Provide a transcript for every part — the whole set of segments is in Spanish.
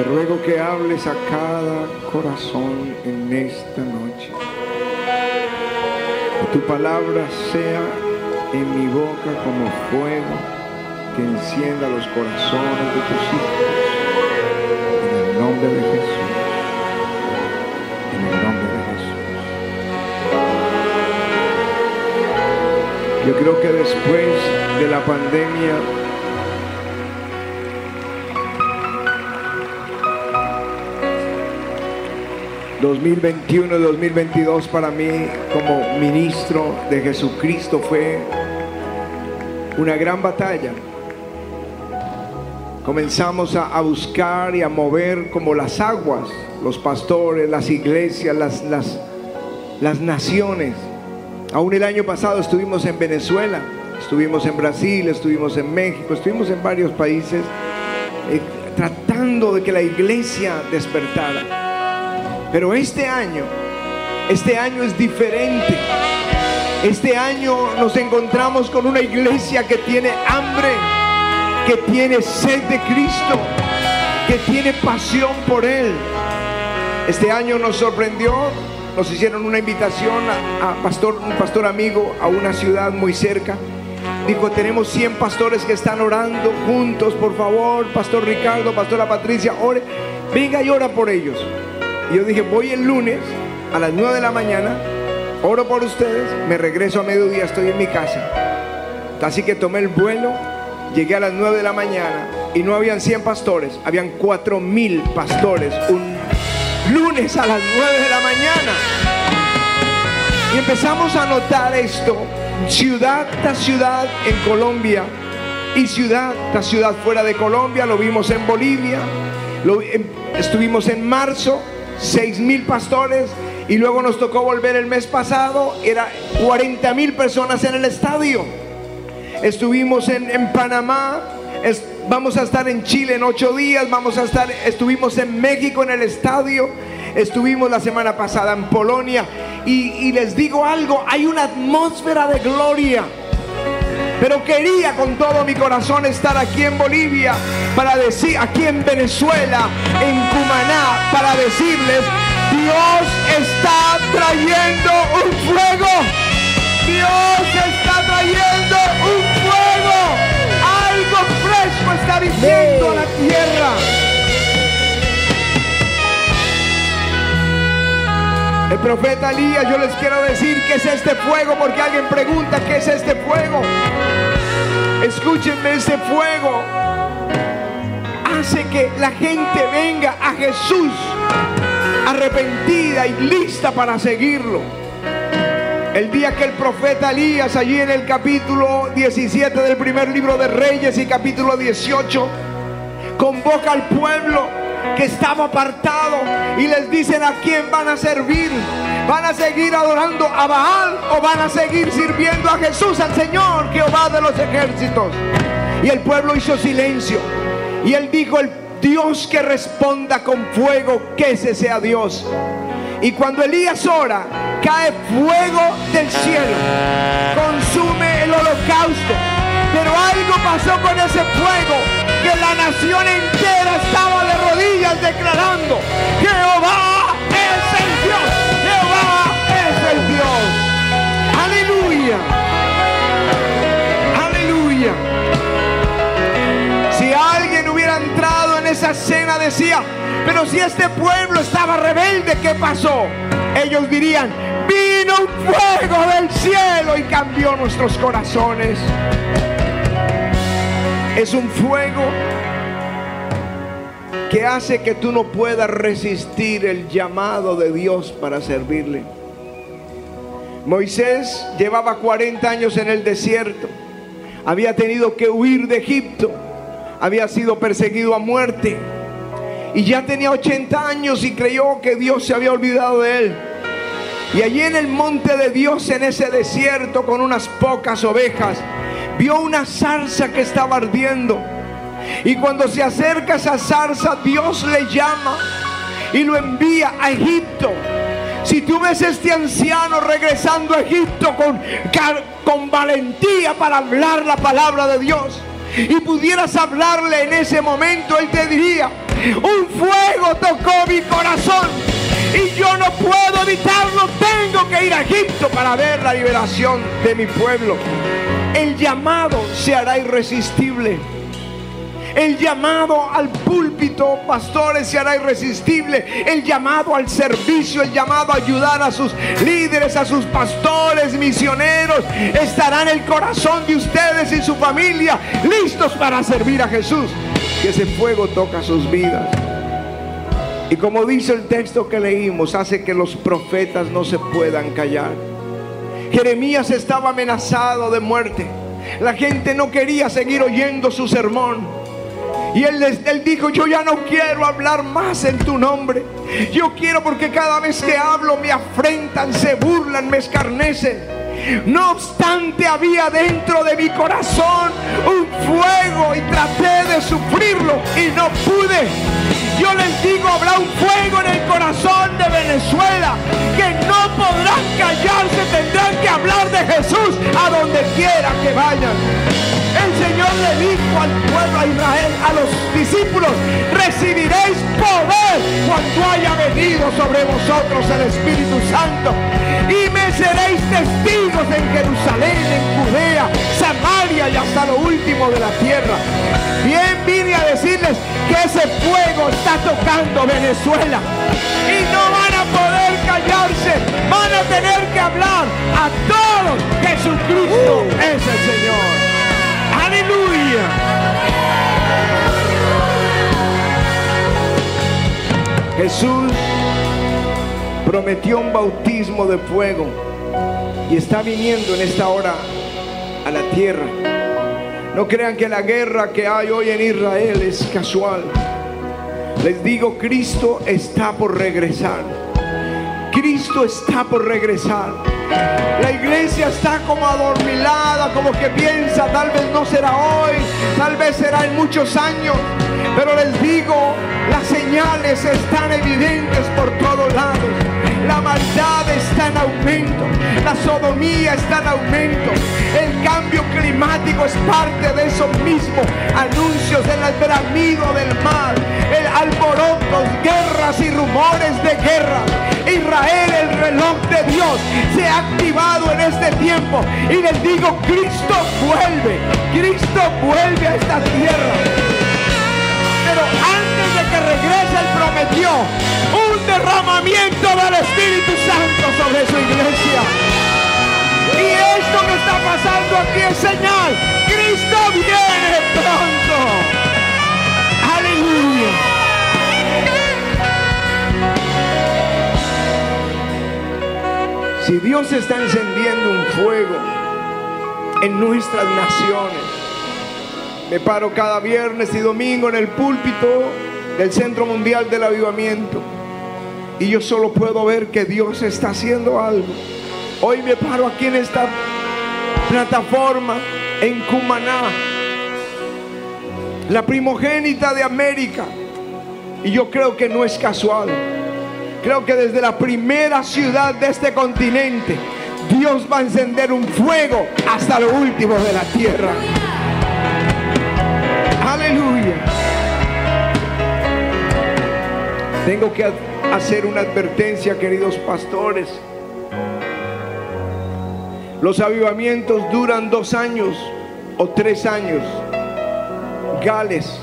Te ruego que hables a cada corazón en esta noche. Que tu palabra sea en mi boca como fuego que encienda los corazones de tus hijos. En el nombre de Jesús. En el nombre de Jesús. Yo creo que después de la pandemia 2021 y 2022 para mí como ministro de Jesucristo fue una gran batalla. Comenzamos a, a buscar y a mover como las aguas, los pastores, las iglesias, las, las, las naciones. Aún el año pasado estuvimos en Venezuela, estuvimos en Brasil, estuvimos en México, estuvimos en varios países eh, tratando de que la iglesia despertara. Pero este año, este año es diferente. Este año nos encontramos con una iglesia que tiene hambre, que tiene sed de Cristo, que tiene pasión por Él. Este año nos sorprendió, nos hicieron una invitación a, pastor, un pastor amigo a una ciudad muy cerca. Dijo, tenemos 100 pastores que están orando juntos, por favor, Pastor Ricardo, Pastora Patricia, ore, venga y ora por ellos. Y yo dije, voy el lunes a las 9 de la mañana, oro por ustedes, me regreso a mediodía, estoy en mi casa. Así que tomé el vuelo, llegué a las 9 de la mañana y no habían 100 pastores, habían 4 mil pastores un lunes a las 9 de la mañana. Y empezamos a notar esto, ciudad tras ciudad en Colombia y ciudad tras ciudad fuera de Colombia, lo vimos en Bolivia, estuvimos en marzo, 6 mil pastores y luego nos tocó volver el mes pasado, era 40 mil personas en el estadio. Estuvimos en, en Panamá, vamos a estar en Chile en ocho días, vamos a estar, estuvimos en México en el estadio, estuvimos la semana pasada en Polonia y, y les digo algo, hay una atmósfera de gloria. Pero quería con todo mi corazón estar aquí en Bolivia para decir, aquí en Venezuela, en Cumaná, para decirles, Dios está trayendo un fuego. Dios está trayendo un fuego. Algo fresco está diciendo a la tierra. El profeta Elías, yo les quiero decir qué es este fuego, porque alguien pregunta qué es este fuego. Escúchenme, este fuego hace que la gente venga a Jesús arrepentida y lista para seguirlo. El día que el profeta Elías, allí en el capítulo 17 del primer libro de Reyes y capítulo 18, convoca al pueblo que estaba apartado y les dicen a quién van a servir. ¿Van a seguir adorando a Baal o van a seguir sirviendo a Jesús, al Señor Jehová de los ejércitos? Y el pueblo hizo silencio. Y él dijo, el Dios que responda con fuego, que ese sea Dios. Y cuando Elías ora, cae fuego del cielo, consume el holocausto. Pero algo pasó con ese fuego, la nación entera estaba de rodillas declarando, Jehová es el Dios, Jehová es el Dios. Aleluya, aleluya. Si alguien hubiera entrado en esa escena decía, pero si este pueblo estaba rebelde, ¿qué pasó? Ellos dirían, vino un fuego del cielo y cambió nuestros corazones. Es un fuego que hace que tú no puedas resistir el llamado de Dios para servirle. Moisés llevaba 40 años en el desierto, había tenido que huir de Egipto, había sido perseguido a muerte y ya tenía 80 años y creyó que Dios se había olvidado de él. Y allí en el monte de Dios, en ese desierto, con unas pocas ovejas, vio una zarza que estaba ardiendo. Y cuando se acerca esa zarza, Dios le llama y lo envía a Egipto. Si tú ves este anciano regresando a Egipto con, con valentía para hablar la palabra de Dios y pudieras hablarle en ese momento, él te diría, Un fuego tocó mi corazón y yo no puedo evitarlo. Tengo que ir a Egipto para ver la liberación de mi pueblo. El llamado se hará irresistible. El llamado al púlpito, pastores, se hará irresistible. El llamado al servicio, el llamado a ayudar a sus líderes, a sus pastores, misioneros, estará en el corazón de ustedes y su familia, listos para servir a Jesús. Que ese fuego toca sus vidas. Y como dice el texto que leímos, hace que los profetas no se puedan callar. Jeremías estaba amenazado de muerte. La gente no quería seguir oyendo su sermón. Y él, él dijo, yo ya no quiero hablar más en tu nombre. Yo quiero porque cada vez que hablo me afrentan, se burlan, me escarnecen. No obstante, había dentro de mi corazón un fuego y traté de sufrirlo y no pude. Yo les digo, habrá un fuego en el corazón de Venezuela que no podrán callarse, tendrán que hablar de Jesús a donde quiera que vayan. El Señor le dijo al pueblo a Israel, a los discípulos, recibiréis poder cuando haya venido sobre vosotros el Espíritu Santo. Seréis testigos en Jerusalén, en Judea, Samaria y hasta lo último de la tierra. Bien vine a decirles que ese fuego está tocando Venezuela. Y no van a poder callarse, van a tener que hablar a todos. Jesucristo es el Señor. Aleluya. Jesús prometió un bautismo de fuego y está viniendo en esta hora a la tierra. No crean que la guerra que hay hoy en Israel es casual. Les digo, Cristo está por regresar. Cristo está por regresar. La iglesia está como adormilada, como que piensa, tal vez no será hoy, tal vez será en muchos años. Pero les digo, las señales están evidentes por todos lados. La maldad está en aumento, la sodomía está en aumento, el cambio climático es parte de eso mismo. Anuncios del bramido del mal, el alborotos, guerras y rumores de guerra. Israel, el reloj de Dios, se ha activado en este tiempo. Y les digo, Cristo vuelve, Cristo vuelve a esta tierra. Pero antes de que regrese, Él prometió un derramamiento del Espíritu Santo sobre su iglesia. Y esto que está pasando aquí es señal. Cristo viene pronto. Aleluya. Si Dios está encendiendo un fuego en nuestras naciones, me paro cada viernes y domingo en el púlpito del Centro Mundial del Avivamiento y yo solo puedo ver que Dios está haciendo algo. Hoy me paro aquí en esta plataforma en Cumaná, la primogénita de América, y yo creo que no es casual. Creo que desde la primera ciudad de este continente, Dios va a encender un fuego hasta lo último de la tierra. Aleluya. Tengo que hacer una advertencia, queridos pastores. Los avivamientos duran dos años o tres años. Gales.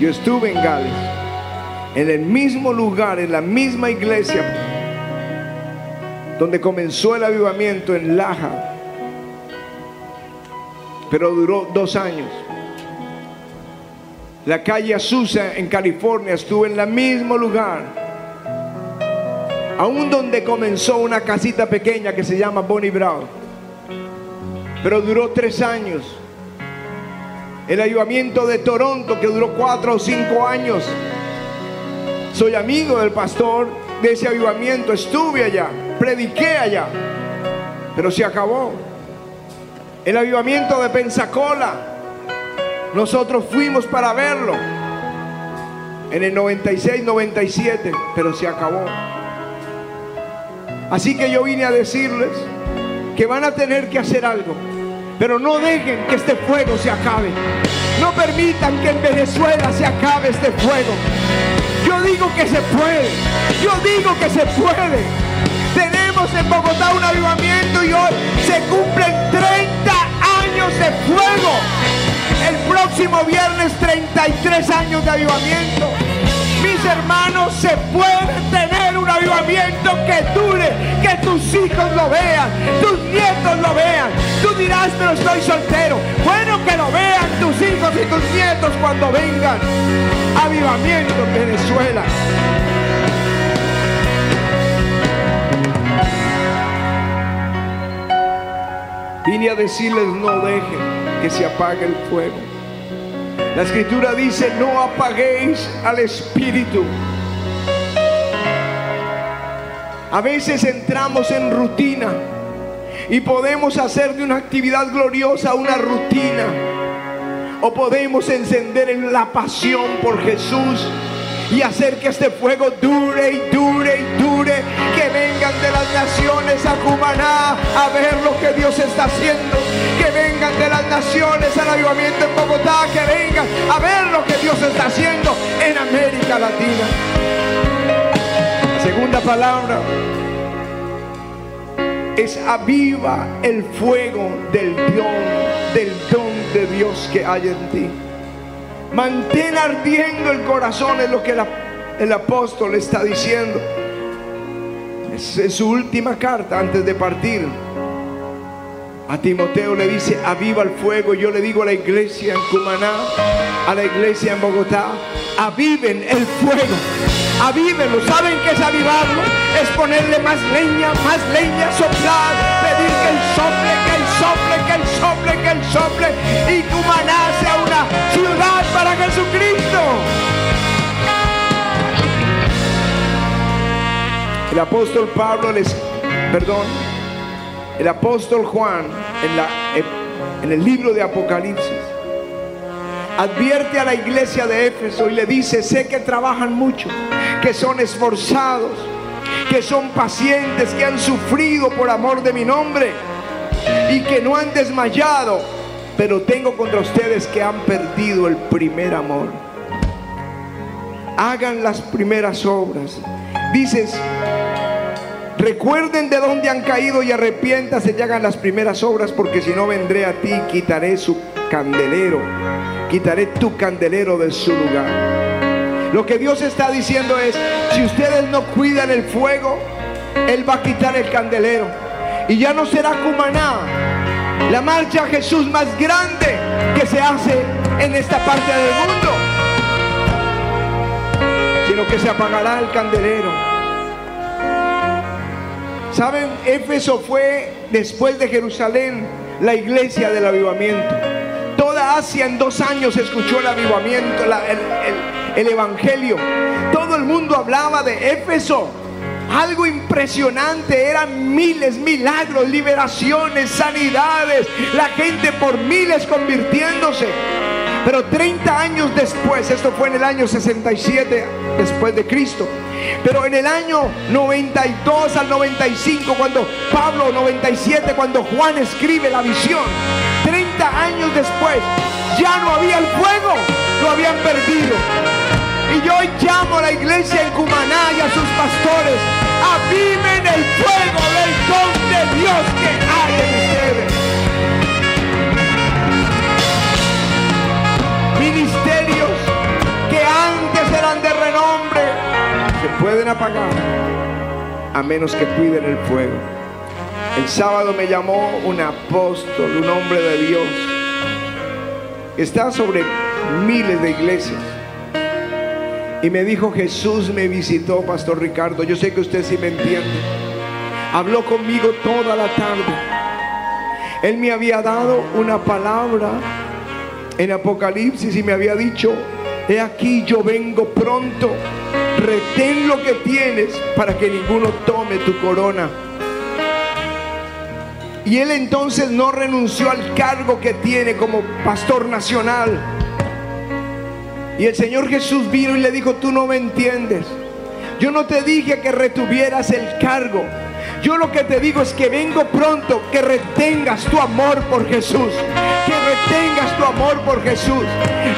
Yo estuve en Gales en el mismo lugar, en la misma iglesia donde comenzó el avivamiento en Laja, pero duró dos años. La calle Azusa en California estuvo en el mismo lugar, aún donde comenzó una casita pequeña que se llama Bonnie Brown, pero duró tres años. El avivamiento de Toronto que duró cuatro o cinco años soy amigo del pastor de ese avivamiento. Estuve allá, prediqué allá, pero se acabó. El avivamiento de Pensacola, nosotros fuimos para verlo en el 96, 97, pero se acabó. Así que yo vine a decirles que van a tener que hacer algo, pero no dejen que este fuego se acabe. No permitan que en Venezuela se acabe este fuego. Yo digo que se puede. Yo digo que se puede. Tenemos en Bogotá un avivamiento y hoy se cumplen 30 años de fuego. Próximo viernes 33 años de avivamiento. Mis hermanos, se puede tener un avivamiento que dure, que tus hijos lo vean, tus nietos lo vean. Tú dirás, pero estoy soltero. Bueno, que lo vean tus hijos y tus nietos cuando vengan. Avivamiento en Venezuela. Vine a decirles no dejen que se apague el fuego. La escritura dice, no apaguéis al espíritu. A veces entramos en rutina y podemos hacer de una actividad gloriosa una rutina. O podemos encender en la pasión por Jesús y hacer que este fuego dure y dure y dure. Que vengan de las naciones a Cumaná a ver lo que Dios está haciendo. Que vengan de las naciones al avivamiento Dios está haciendo en América Latina. segunda palabra es aviva el fuego del don, del don de Dios que hay en ti. Mantén ardiendo el corazón, es lo que el, apóstol está diciendo. Es, su última carta antes de partir. A Timoteo le dice, aviva el fuego. Yo le digo a la iglesia en Cumaná, a la iglesia en Bogotá, aviven el fuego. Avívenlo. ¿Saben qué es avivarlo? Es ponerle más leña, más leña, soplar, pedir que el sople, que el sople, que el sople, que el sople. Y Cumaná sea una ciudad para Jesucristo. El apóstol Pablo les, perdón, el apóstol Juan en, el libro de Apocalipsis advierte a la iglesia de Éfeso y le dice, sé que trabajan mucho, que son esforzados, que son pacientes, que han sufrido por amor de mi nombre y que no han desmayado, pero tengo contra ustedes que han perdido el primer amor. Hagan las primeras obras. Dices, recuerden de dónde han caído y arrepiéntase y hagan las primeras obras, porque si no vendré a ti, quitaré su candelero quitaré tu candelero de su lugar. Lo que Dios está diciendo es, si ustedes no cuidan el fuego, Él va a quitar el candelero. Y ya no será Cumaná, la marcha a Jesús más grande que se hace en esta parte del mundo, sino que se apagará el candelero. ¿Saben? Éfeso fue después de Jerusalén la iglesia del avivamiento. Toda Asia en dos años escuchó el avivamiento, el, evangelio. Todo el mundo hablaba de Éfeso. Algo impresionante, eran miles, milagros, liberaciones, sanidades, la gente por miles convirtiéndose. Pero 30 años después, esto fue en el año 67 después de Cristo, pero en el año 92 al 95, cuando Pablo 97, cuando Juan escribe la visión, 30 años después, ya no había el fuego, lo habían perdido. Y yo hoy llamo a la iglesia en Cumaná y a sus pastores, aviven el fuego del don de Dios que hay en ustedes. Antes eran de renombre se pueden apagar a menos que cuiden el fuego. El sábado me llamó un apóstol, un hombre de Dios. Está sobre miles de iglesias. Y me dijo, Jesús me visitó, Pastor Ricardo. Yo sé que usted sí me entiende. Habló conmigo toda la tarde. Él me había dado una palabra en Apocalipsis y me había dicho, he aquí yo vengo pronto. Retén lo que tienes para que ninguno tome tu corona. Y él entonces no renunció al cargo que tiene como pastor nacional. Y el Señor Jesús vino y le dijo, tú no me entiendes. Yo no te dije que retuvieras el cargo. Yo lo que te digo es que vengo pronto, que retengas tu amor por Jesús, que retengas tu amor por Jesús.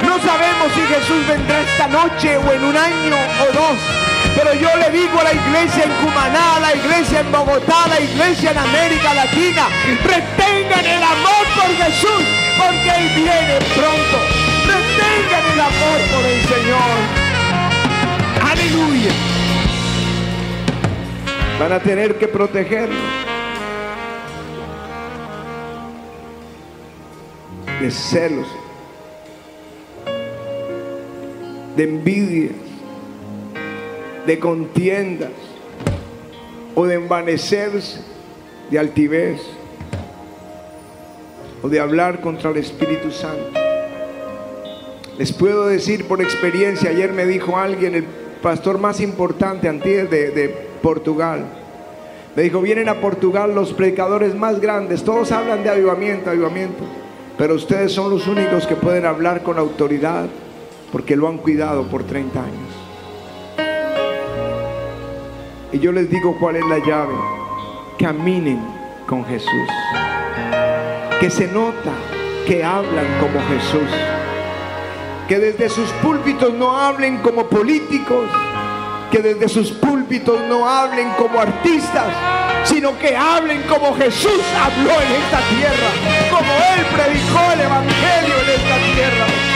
No sabemos si Jesús vendrá esta noche o en un año o dos, pero yo le digo a la iglesia en Cumaná, a la iglesia en Bogotá, a la iglesia en América Latina, retengan el amor por Jesús, porque Él viene pronto. Retengan el amor por el Señor. Aleluya. Van a tener que protegerlo. De celos, de envidias, de contiendas o de envanecerse, de altivez o de hablar contra el Espíritu Santo. Les puedo decir por experiencia, ayer me dijo alguien, el pastor más importante antes de, de Portugal, me dijo, vienen a Portugal los predicadores más grandes, todos hablan de avivamiento, avivamiento, pero ustedes son los únicos que pueden hablar con autoridad porque lo han cuidado por 30 años. Y yo les digo cuál es la llave. Caminen con Jesús. Que se nota que hablan como Jesús. Que desde sus púlpitos no hablen como políticos. Que desde sus púlpitos no hablen como artistas. Sino que hablen como Jesús habló en esta tierra. Como Él predicó el Evangelio en esta tierra.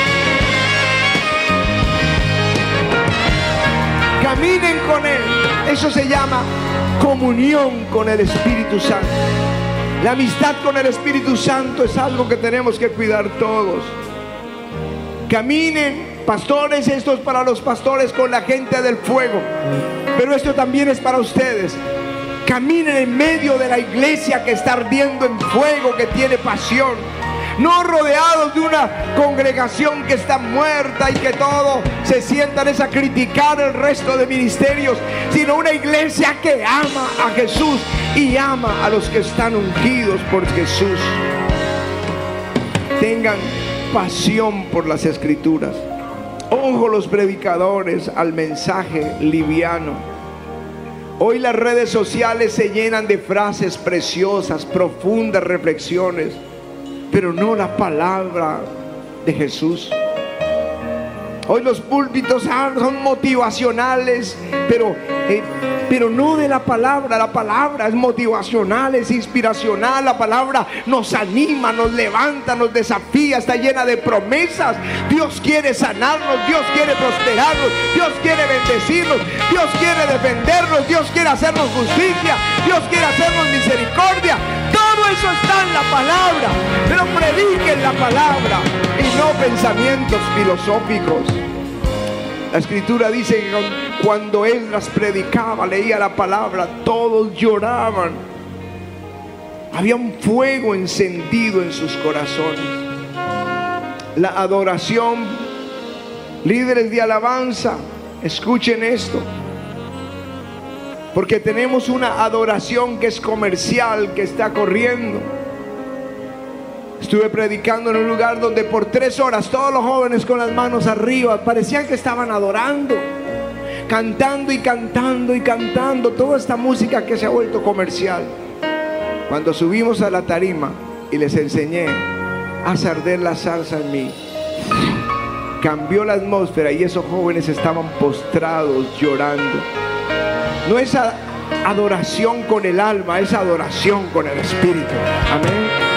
caminen con Él. Eso se llama comunión con el Espíritu Santo. La amistad con el Espíritu Santo es algo que tenemos que cuidar todos. Caminen, pastores, esto es para los pastores con la gente del fuego. Pero esto también es para ustedes. Caminen en medio de la iglesia que está ardiendo en fuego, que tiene pasión no rodeados de una congregación que está muerta y que todo se sientan es a criticar el resto de ministerios, sino una iglesia que ama a Jesús y ama a los que están ungidos por Jesús. Tengan pasión por las escrituras. Ojo los predicadores al mensaje liviano. Hoy las redes sociales se llenan de frases preciosas, profundas reflexiones pero no la palabra de Jesús. Hoy los púlpitos son motivacionales, pero, eh, pero no de la palabra. La palabra es motivacional, es inspiracional. La palabra nos anima, nos levanta, nos desafía, está llena de promesas. Dios quiere sanarnos, Dios quiere prosperarnos, Dios quiere bendecirnos, Dios quiere defendernos, Dios quiere hacernos justicia, Dios quiere hacernos misericordia. Eso está en la palabra, pero prediquen la palabra y no pensamientos filosóficos. La escritura dice que cuando él las predicaba, leía la palabra, todos lloraban. Había un fuego encendido en sus corazones. La adoración, líderes de alabanza, escuchen esto. Porque tenemos una adoración que es comercial, que está corriendo. Estuve predicando en un lugar donde por tres horas todos los jóvenes con las manos arriba parecían que estaban adorando, cantando y cantando y cantando toda esta música que se ha vuelto comercial. Cuando subimos a la tarima y les enseñé a arder la salsa en mí, cambió la atmósfera y esos jóvenes estaban postrados llorando. No es adoración con el alma, es adoración con el espíritu. Amén.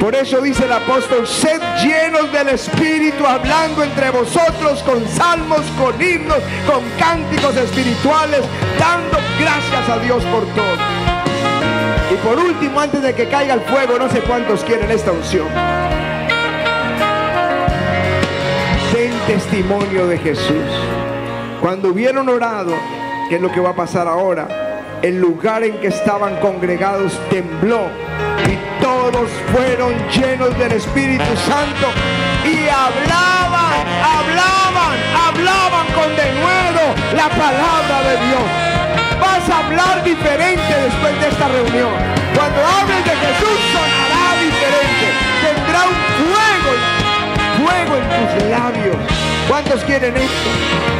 Por eso dice el apóstol, sed llenos del Espíritu, hablando entre vosotros con salmos, con himnos, con cánticos espirituales, dando gracias a Dios por todo. Y por último, antes de que caiga el fuego, no sé cuántos quieren esta unción. Den testimonio de Jesús. Cuando hubieron orado, que es lo que va a pasar ahora, el lugar en que estaban congregados tembló y todos fueron llenos del Espíritu Santo y hablaban, hablaban, hablaban con denuedo la palabra de Dios. Vas a hablar diferente después de esta reunión. Cuando hables de Jesús sonará diferente. Tendrá un fuego, fuego en tus labios. ¿Cuántos quieren esto?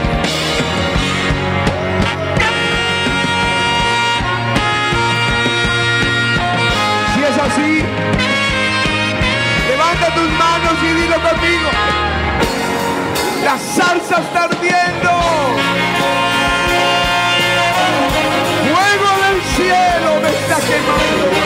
así. Levanta tus manos y dilo conmigo. La salsa está ardiendo. Fuego del cielo me está quemando.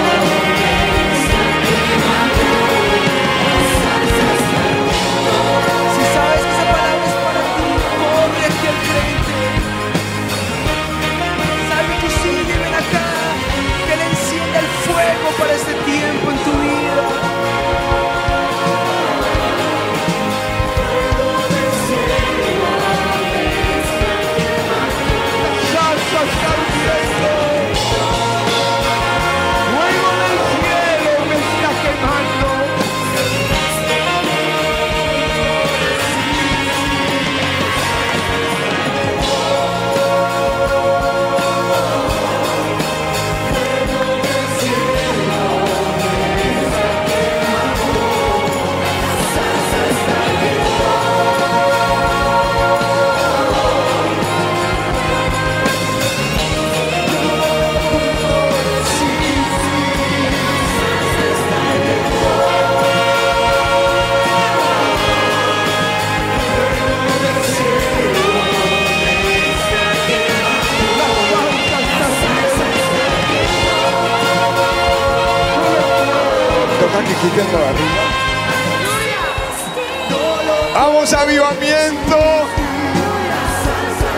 Vamos, avivamiento.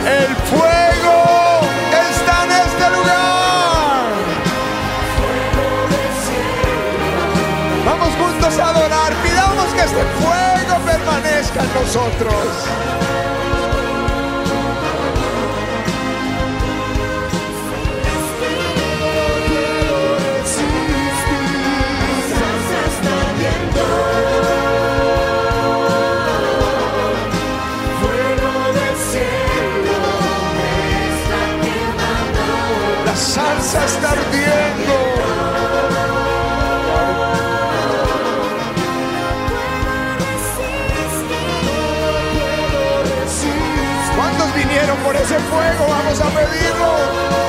El fuego está en este lugar. Vamos juntos a adorar. Pidamos que este fuego permanezca en nosotros. Salsa está. ¿Cuántos vinieron por ese fuego? Vamos a pedirlo.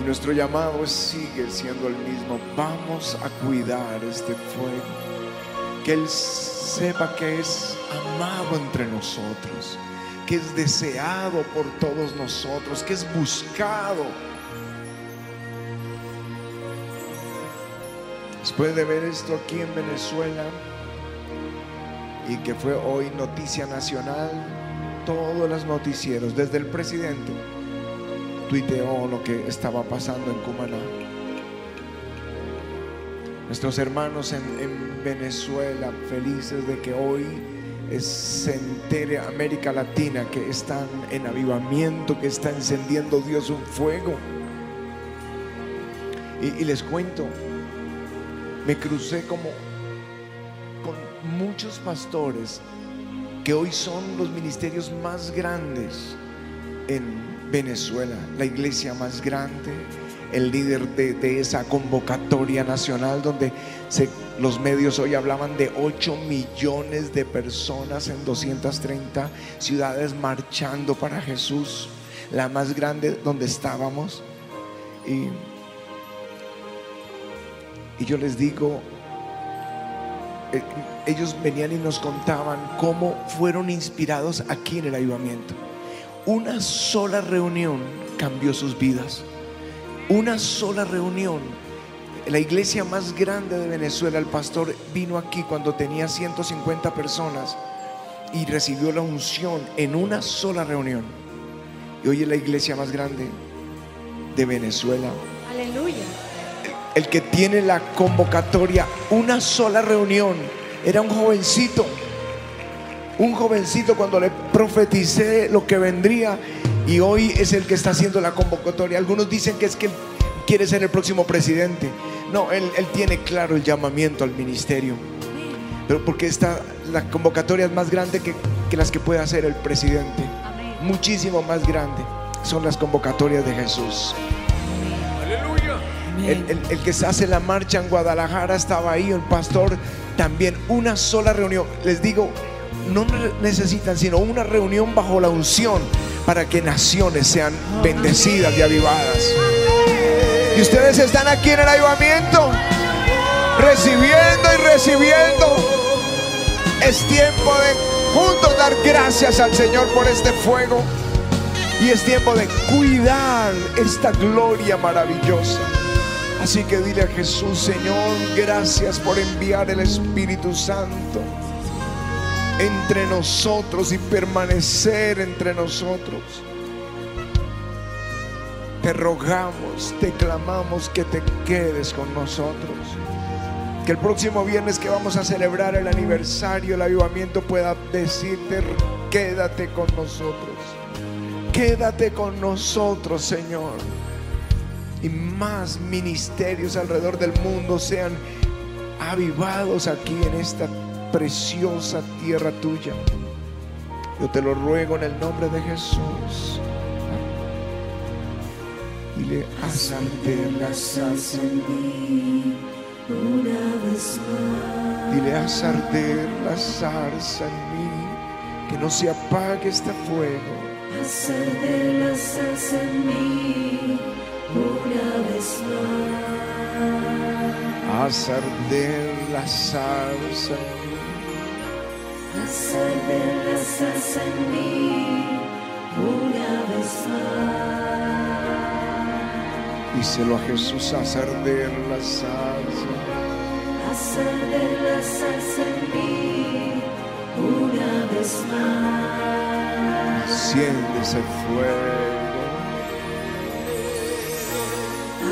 Y nuestro llamado sigue siendo el mismo. Vamos a cuidar este fuego. Que Él sepa que es amado entre nosotros. Que es deseado por todos nosotros. Que es buscado. Después de ver esto aquí en Venezuela y que fue hoy noticia nacional, todos los noticieros, desde el presidente, tuiteó lo que estaba pasando en Cumaná. Nuestros hermanos en, en Venezuela, felices de que hoy se entere América Latina que están en avivamiento, que está encendiendo Dios un fuego. Y, y les cuento, me crucé como con muchos pastores que hoy son los ministerios más grandes en Venezuela, la iglesia más grande, el líder de, esa convocatoria nacional donde los medios hoy hablaban de 8 millones de personas en 230 ciudades marchando para Jesús, la más grande donde estábamos. Y, y yo les digo, eh, ellos venían y nos contaban cómo fueron inspirados aquí en el avivamiento. Una sola reunión cambió sus vidas. Una sola reunión. La iglesia más grande de Venezuela, el pastor vino aquí cuando tenía 150 personas y recibió la unción en una sola reunión. Y hoy es la iglesia más grande de Venezuela. Aleluya. El que tiene la convocatoria, una sola reunión, era un jovencito. Un jovencito cuando le profeticé lo que vendría y hoy es el que está haciendo la convocatoria. Algunos dicen que es que él quiere ser el próximo presidente. No, él, él tiene claro el llamamiento al ministerio. Pero porque esta, la convocatoria es más grande que, que las que puede hacer el presidente. Amén. Muchísimo más grande son las convocatorias de Jesús. El, el- el que se hace la marcha en Guadalajara estaba ahí, el pastor también, una sola reunión. Les digo, no ne- necesitan sino una reunión bajo la unción para que naciones sean bendecidas y avivadas. Y ustedes están aquí en el avivamiento, recibiendo y recibiendo. Es tiempo de juntos dar gracias al Señor por este fuego. Y es tiempo de cuidar esta gloria maravillosa. Así que dile a Jesús, Señor, gracias por enviar el Espíritu Santo entre nosotros y permanecer entre nosotros. Te rogamos, te clamamos que te quedes con nosotros. Que el próximo viernes que vamos a celebrar el aniversario, el avivamiento pueda decirte, quédate con nosotros. Quédate con nosotros, Señor. Y más ministerios alrededor del mundo sean avivados aquí en esta preciosa tierra tuya. Yo te lo ruego en el nombre de Jesús. Dile, haz arder la salsa en mí. Dile, haz arder la zarza en mí. Que no se apague este fuego. Hacer de la salsa en mí una vez más. Haz arder la zarza en mí. Hacer de la salsa en mí una vez más. Díselo a Jesús, haz arder la salsa. Hacer de la salsa en mí una vez más. Enciende ese fuego.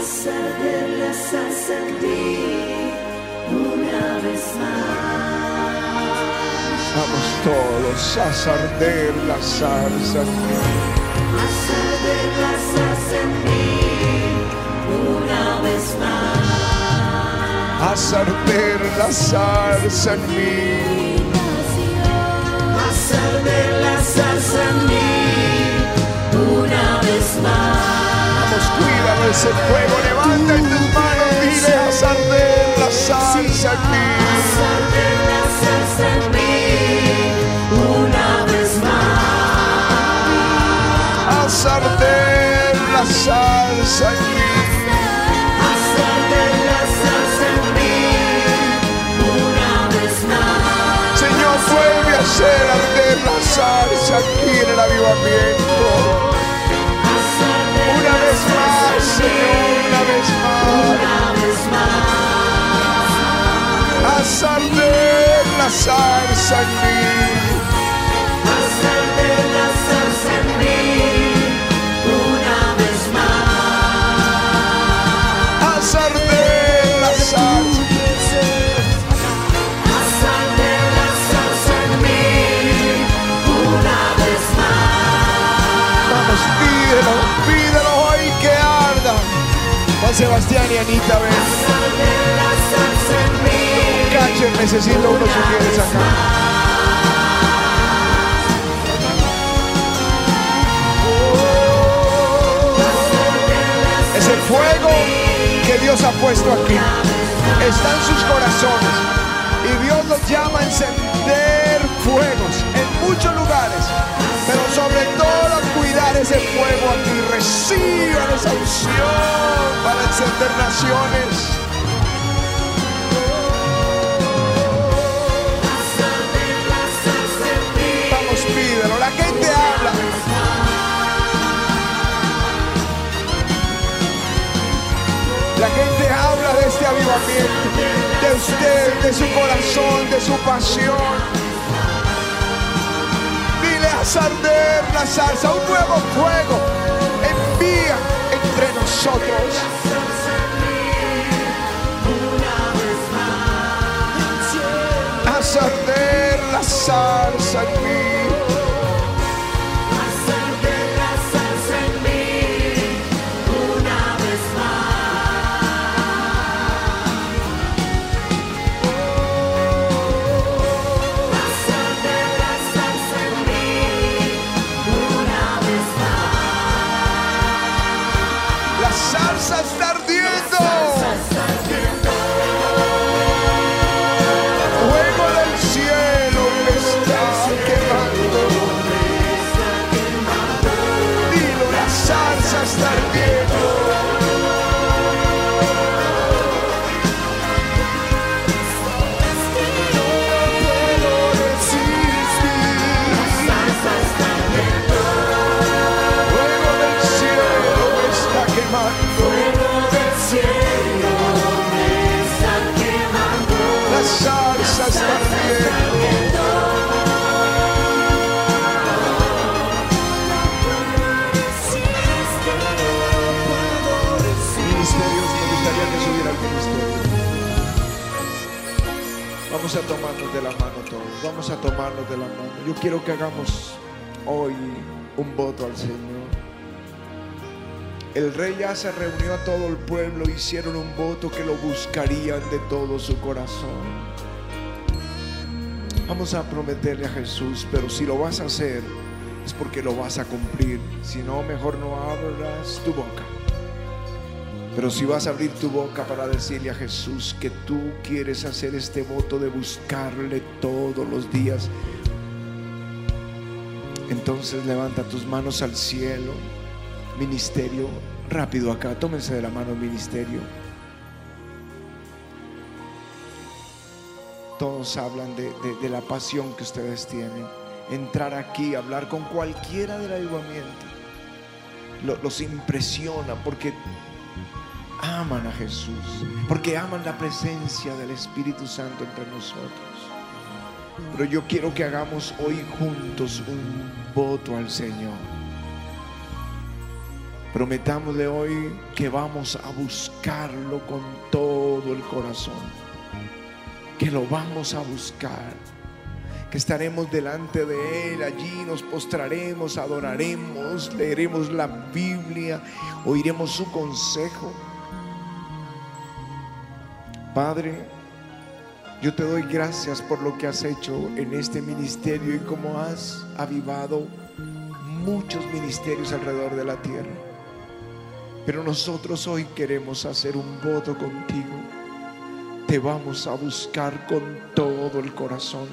Hacer de la salsa en mí una vez más. Vamos todos a haz arder la salsa en mí. Hacer de la salsa en mí una vez más. Haz arder la salsa en mí. De la salsa en mí una vez más. Vamos, cuídalo ese fuego. Levanta en tus manos. Dile, haz arder la salsa en mí. Salsa en mí. Hacer de la salsa en mí una vez más. Señor, vuelve a hacer arder la salsa aquí en el avivamiento. Una vez más, una vez más. una vez más. Haz arder la salsa en. Sebastián y Anita, ven. Cacher, necesito unos sugieres acá. Ese fuego que Dios ha puesto aquí está en sus corazones. Y Dios los llama a encender fuegos en muchos lugares. Pero sobre todo cuidar ese fuego aquí. Reciban esa unción para encender naciones. Vamos, pídelo. La gente habla. La gente habla de este avivamiento, de usted, de su corazón, de su pasión haz arder la salsa, un nuevo fuego. Envía entre nosotros. arder la salsa en mí. Vamos a tomarnos de la mano. Yo quiero que hagamos hoy un voto al Señor. El rey ya se reunió a todo el pueblo, hicieron un voto que lo buscarían de todo su corazón. Vamos a prometerle a Jesús, pero si lo vas a hacer es porque lo vas a cumplir. Si no, mejor no abras tu boca. Pero si vas a abrir tu boca para decirle a Jesús que tú quieres hacer este voto de buscarle todos los días, entonces levanta tus manos al cielo. Ministerio, rápido acá, tómense de la mano ministerio. Todos hablan de, de- la pasión que ustedes tienen. Entrar aquí, hablar con cualquiera del ayudamiento. Lo- los impresiona porque aman a Jesús, porque aman la presencia del Espíritu Santo entre nosotros. Pero yo quiero que hagamos hoy juntos un voto al Señor. Prometámosle hoy que vamos a buscarlo con todo el corazón. Que lo vamos a buscar. Que estaremos delante de Él. Allí nos postraremos, adoraremos, leeremos la Biblia, oiremos su consejo. Padre, yo te doy gracias por lo que has hecho en este ministerio y cómo has avivado muchos ministerios alrededor de la tierra. Pero nosotros hoy queremos hacer un voto contigo. Te vamos a buscar con todo el corazón.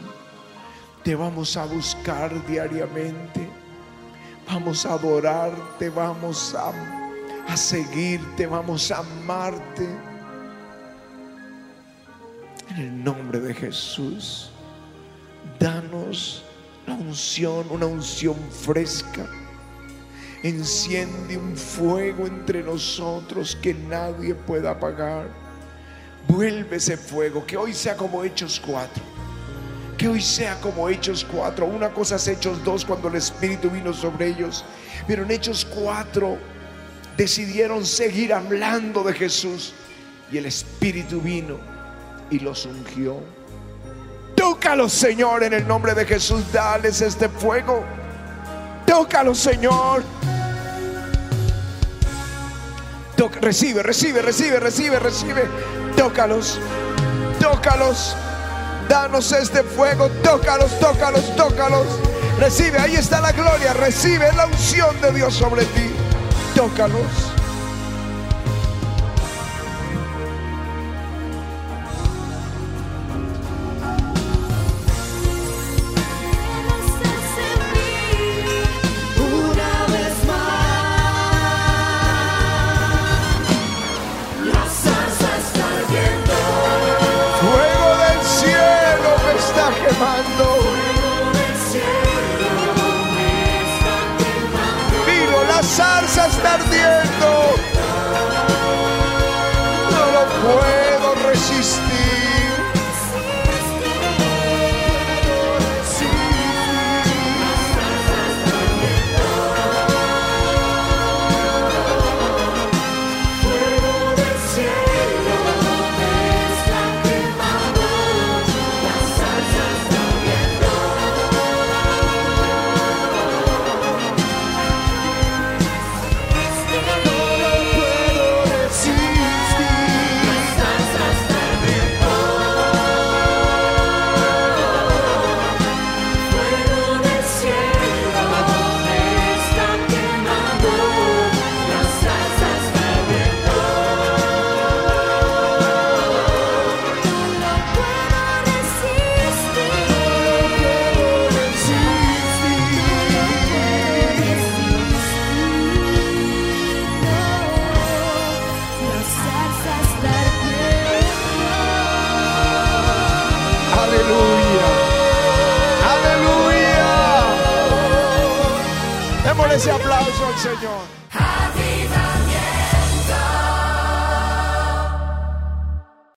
Te vamos a buscar diariamente. Vamos a adorarte, vamos a, a seguirte, vamos a amarte. En el nombre de Jesús, danos la unción, una unción fresca. Enciende un fuego entre nosotros que nadie pueda apagar. Vuelve ese fuego, que hoy sea como Hechos 4. Que hoy sea como Hechos 4. Una cosa es Hechos 2 cuando el Espíritu vino sobre ellos. Pero en Hechos 4 decidieron seguir hablando de Jesús. Y el Espíritu vino y los ungió. Tócalos, Señor, en el nombre de Jesús. Dales este fuego. Tócalos, Señor. Recibe, recibe, recibe, recibe, recibe. Tócalos. Tócalos. Danos este fuego. Tócalos, tócalos, tócalos. Recibe, ahí está la gloria. Recibe la unción de Dios sobre ti. Tócalos.